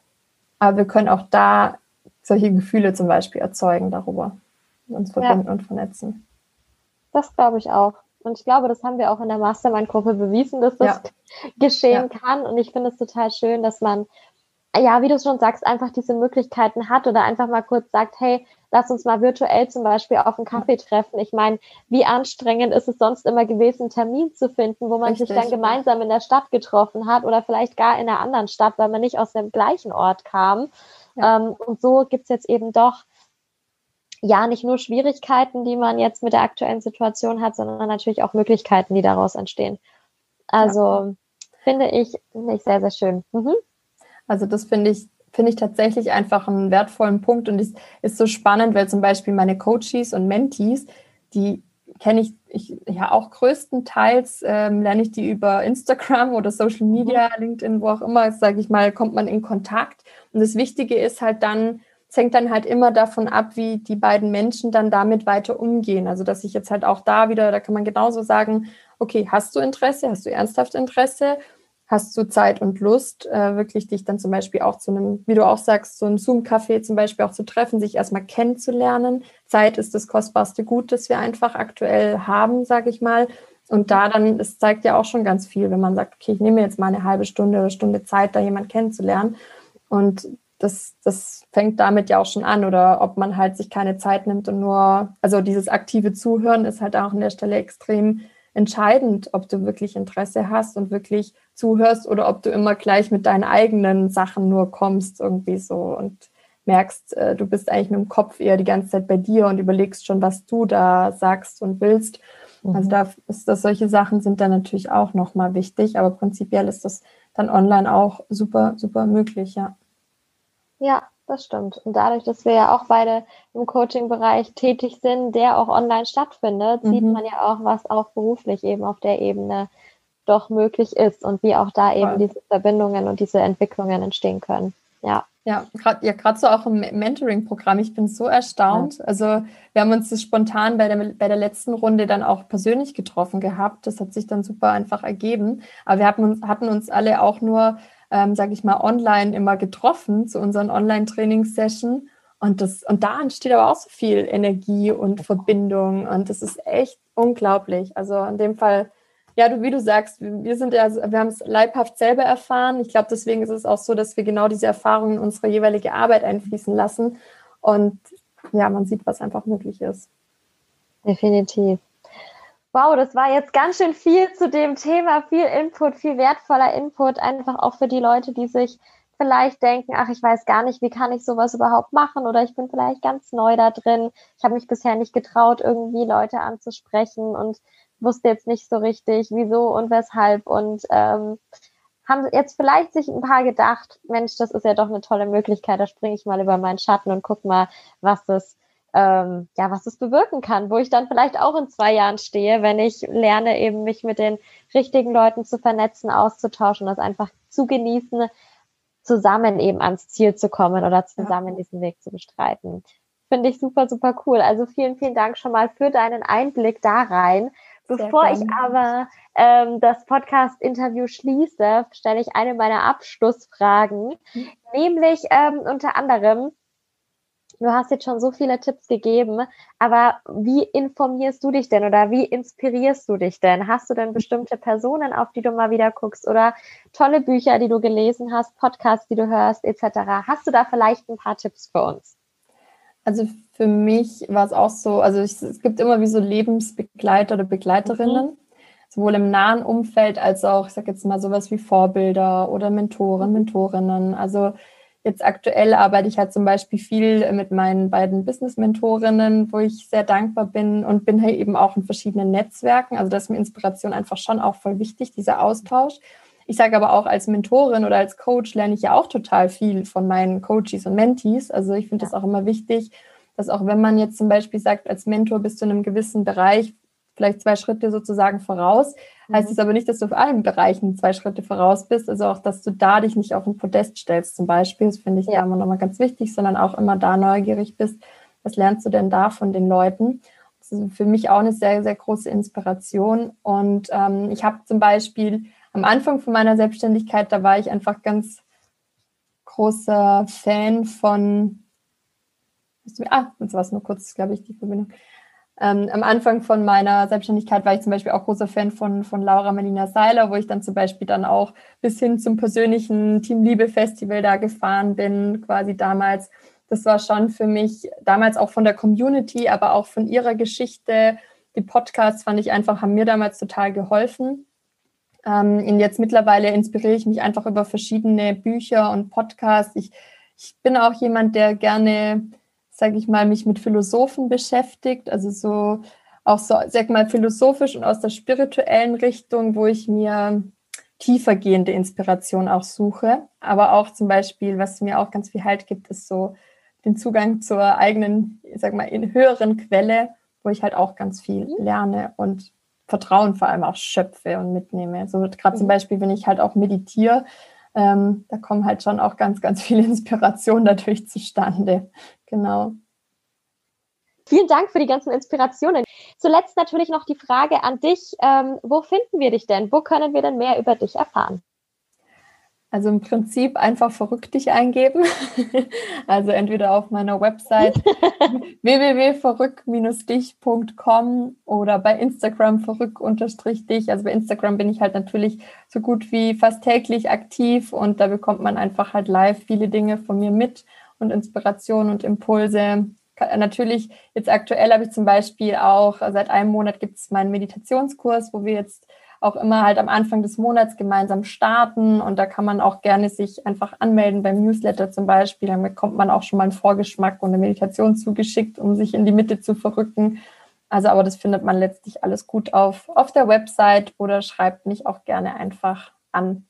aber wir können auch da solche Gefühle zum Beispiel erzeugen darüber, uns verbinden ja. und vernetzen. Das glaube ich auch. Und ich glaube, das haben wir auch in der Mastermind-Gruppe bewiesen, dass das ja. geschehen ja. kann. Und ich finde es total schön, dass man, ja, wie du schon sagst, einfach diese Möglichkeiten hat oder einfach mal kurz sagt, hey, lass uns mal virtuell zum Beispiel auf einen Kaffee treffen. Ich meine, wie anstrengend ist es sonst immer gewesen, einen Termin zu finden, wo man Richtig. sich dann gemeinsam in der Stadt getroffen hat oder vielleicht gar in einer anderen Stadt, weil man nicht aus dem gleichen Ort kam. Ja. Ähm, und so gibt es jetzt eben doch ja, nicht nur Schwierigkeiten, die man jetzt mit der aktuellen Situation hat, sondern natürlich auch Möglichkeiten, die daraus entstehen. Also ja. finde ich, ich sehr, sehr schön. Mhm. Also das finde ich, finde ich tatsächlich einfach einen wertvollen Punkt und es ist so spannend, weil zum Beispiel meine Coaches und Mentees, die kenne ich, ich ja auch größtenteils ähm, lerne ich die über Instagram oder Social Media, mhm. LinkedIn, wo auch immer, sage ich mal, kommt man in Kontakt. Und das Wichtige ist halt dann, es hängt dann halt immer davon ab, wie die beiden Menschen dann damit weiter umgehen. Also dass ich jetzt halt auch da wieder, da kann man genauso sagen, okay, hast du Interesse, hast du ernsthaft Interesse? hast du Zeit und Lust, äh, wirklich dich dann zum Beispiel auch zu einem, wie du auch sagst, so einem Zoom-Café zum Beispiel auch zu treffen, sich erstmal kennenzulernen. Zeit ist das kostbarste Gut, das wir einfach aktuell haben, sage ich mal. Und da dann, es zeigt ja auch schon ganz viel, wenn man sagt, okay, ich nehme jetzt mal eine halbe Stunde oder Stunde Zeit, da jemand kennenzulernen. Und das, das fängt damit ja auch schon an. Oder ob man halt sich keine Zeit nimmt und nur, also dieses aktive Zuhören ist halt auch an der Stelle extrem entscheidend, ob du wirklich Interesse hast und wirklich zuhörst oder ob du immer gleich mit deinen eigenen Sachen nur kommst irgendwie so und merkst, äh, du bist eigentlich mit dem Kopf eher die ganze Zeit bei dir und überlegst schon, was du da sagst und willst. Mhm. Also da ist das, solche Sachen sind dann natürlich auch nochmal wichtig, aber prinzipiell ist das dann online auch super, super möglich, ja. Ja, das stimmt. Und dadurch, dass wir ja auch beide im Coaching-Bereich tätig sind, der auch online stattfindet, mhm. sieht man ja auch, was auch beruflich eben auf der Ebene doch möglich ist und wie auch da eben diese Verbindungen und diese Entwicklungen entstehen können. Ja. Ja, gerade ja, grad so auch im Mentoring-Programm. Ich bin so erstaunt. Ja. Also wir haben uns das spontan bei der, bei der letzten Runde dann auch persönlich getroffen gehabt. Das hat sich dann super einfach ergeben. Aber wir hatten uns, hatten uns alle auch nur, ähm, sage ich mal, online immer getroffen zu unseren Online-Trainingssession. Und, das, und da entsteht aber auch so viel Energie und Verbindung. Und das ist echt unglaublich. Also in dem Fall ja, du, wie du sagst, wir sind ja, wir haben es leibhaft selber erfahren. Ich glaube, deswegen ist es auch so, dass wir genau diese Erfahrungen in unsere jeweilige Arbeit einfließen lassen. Und ja, man sieht, was einfach möglich ist. Definitiv. Wow, das war jetzt ganz schön viel zu dem Thema, viel Input, viel wertvoller Input, einfach auch für die Leute, die sich vielleicht denken, ach, ich weiß gar nicht, wie kann ich sowas überhaupt machen oder ich bin vielleicht ganz neu da drin. Ich habe mich bisher nicht getraut, irgendwie Leute anzusprechen und wusste jetzt nicht so richtig, wieso und weshalb und ähm, haben jetzt vielleicht sich ein paar gedacht, Mensch, das ist ja doch eine tolle Möglichkeit, da springe ich mal über meinen Schatten und guck mal, was das ähm, ja, was das bewirken kann, wo ich dann vielleicht auch in zwei Jahren stehe, wenn ich lerne, eben mich mit den richtigen Leuten zu vernetzen, auszutauschen, das einfach zu genießen, zusammen eben ans Ziel zu kommen oder zusammen diesen Weg zu bestreiten. Finde ich super, super cool. Also vielen, vielen Dank schon mal für deinen Einblick da rein. Bevor ich aber ähm, das Podcast-Interview schließe, stelle ich eine meiner Abschlussfragen, mhm. nämlich ähm, unter anderem, du hast jetzt schon so viele Tipps gegeben, aber wie informierst du dich denn oder wie inspirierst du dich denn? Hast du denn bestimmte Personen, auf die du mal wieder guckst oder tolle Bücher, die du gelesen hast, Podcasts, die du hörst, etc.? Hast du da vielleicht ein paar Tipps für uns? Also für mich war es auch so, also ich, es gibt immer wie so Lebensbegleiter oder Begleiterinnen, mhm. sowohl im nahen Umfeld als auch, ich sage jetzt mal sowas wie Vorbilder oder Mentoren, mhm. Mentorinnen. Also jetzt aktuell arbeite ich halt zum Beispiel viel mit meinen beiden Business-Mentorinnen, wo ich sehr dankbar bin und bin halt eben auch in verschiedenen Netzwerken. Also das ist mir Inspiration einfach schon auch voll wichtig, dieser Austausch. Ich sage aber auch als Mentorin oder als Coach lerne ich ja auch total viel von meinen Coaches und Mentees. Also ich finde ja. das auch immer wichtig, dass auch wenn man jetzt zum Beispiel sagt, als Mentor bist du in einem gewissen Bereich vielleicht zwei Schritte sozusagen voraus. Heißt es aber nicht, dass du auf allen Bereichen zwei Schritte voraus bist. Also auch, dass du da dich nicht auf ein Podest stellst zum Beispiel, das finde ich ja. immer nochmal ganz wichtig, sondern auch immer da neugierig bist, was lernst du denn da von den Leuten? Das ist für mich auch eine sehr, sehr große Inspiration. Und ähm, ich habe zum Beispiel am Anfang von meiner Selbstständigkeit, da war ich einfach ganz großer Fan von, ah, jetzt war es nur kurz, glaube ich, die Verbindung. Ähm, am Anfang von meiner Selbstständigkeit war ich zum Beispiel auch großer Fan von, von Laura Melina Seiler, wo ich dann zum Beispiel dann auch bis hin zum persönlichen Team Liebe Festival da gefahren bin, quasi damals. Das war schon für mich damals auch von der Community, aber auch von ihrer Geschichte. Die Podcasts fand ich einfach, haben mir damals total geholfen. Ähm, jetzt mittlerweile inspiriere ich mich einfach über verschiedene Bücher und Podcasts. Ich, ich bin auch jemand, der gerne sage ich mal, mich mit Philosophen beschäftigt, also so auch so, sag mal, philosophisch und aus der spirituellen Richtung, wo ich mir tiefergehende Inspiration auch suche. Aber auch zum Beispiel, was mir auch ganz viel Halt gibt, ist so den Zugang zur eigenen, ich sag mal, in höheren Quelle, wo ich halt auch ganz viel mhm. lerne und Vertrauen vor allem auch schöpfe und mitnehme. So gerade zum mhm. Beispiel, wenn ich halt auch meditiere, ähm, da kommen halt schon auch ganz, ganz viele Inspirationen dadurch zustande. Genau. Vielen Dank für die ganzen Inspirationen. Zuletzt natürlich noch die Frage an dich. Ähm, wo finden wir dich denn? Wo können wir denn mehr über dich erfahren? Also im Prinzip einfach verrückt dich eingeben. also entweder auf meiner Website www.verrückt-dich.com oder bei Instagram verrückt-dich. Also bei Instagram bin ich halt natürlich so gut wie fast täglich aktiv und da bekommt man einfach halt live viele Dinge von mir mit und Inspiration und Impulse. Natürlich, jetzt aktuell habe ich zum Beispiel auch, seit einem Monat gibt es meinen Meditationskurs, wo wir jetzt auch immer halt am Anfang des Monats gemeinsam starten und da kann man auch gerne sich einfach anmelden beim Newsletter zum Beispiel. Dann bekommt man auch schon mal einen Vorgeschmack und eine Meditation zugeschickt, um sich in die Mitte zu verrücken. Also, aber das findet man letztlich alles gut auf, auf der Website oder schreibt mich auch gerne einfach an.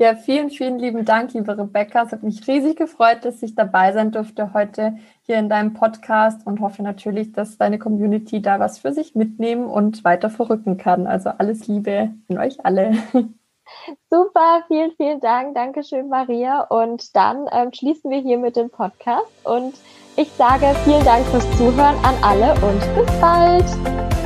Ja, vielen, vielen lieben Dank, liebe Rebecca. Es hat mich riesig gefreut, dass ich dabei sein durfte heute hier in deinem Podcast und hoffe natürlich, dass deine Community da was für sich mitnehmen und weiter verrücken kann. Also alles Liebe in euch alle. Super, vielen, vielen Dank. Dankeschön, Maria. Und dann ähm, schließen wir hier mit dem Podcast. Und ich sage vielen Dank fürs Zuhören an alle und bis bald.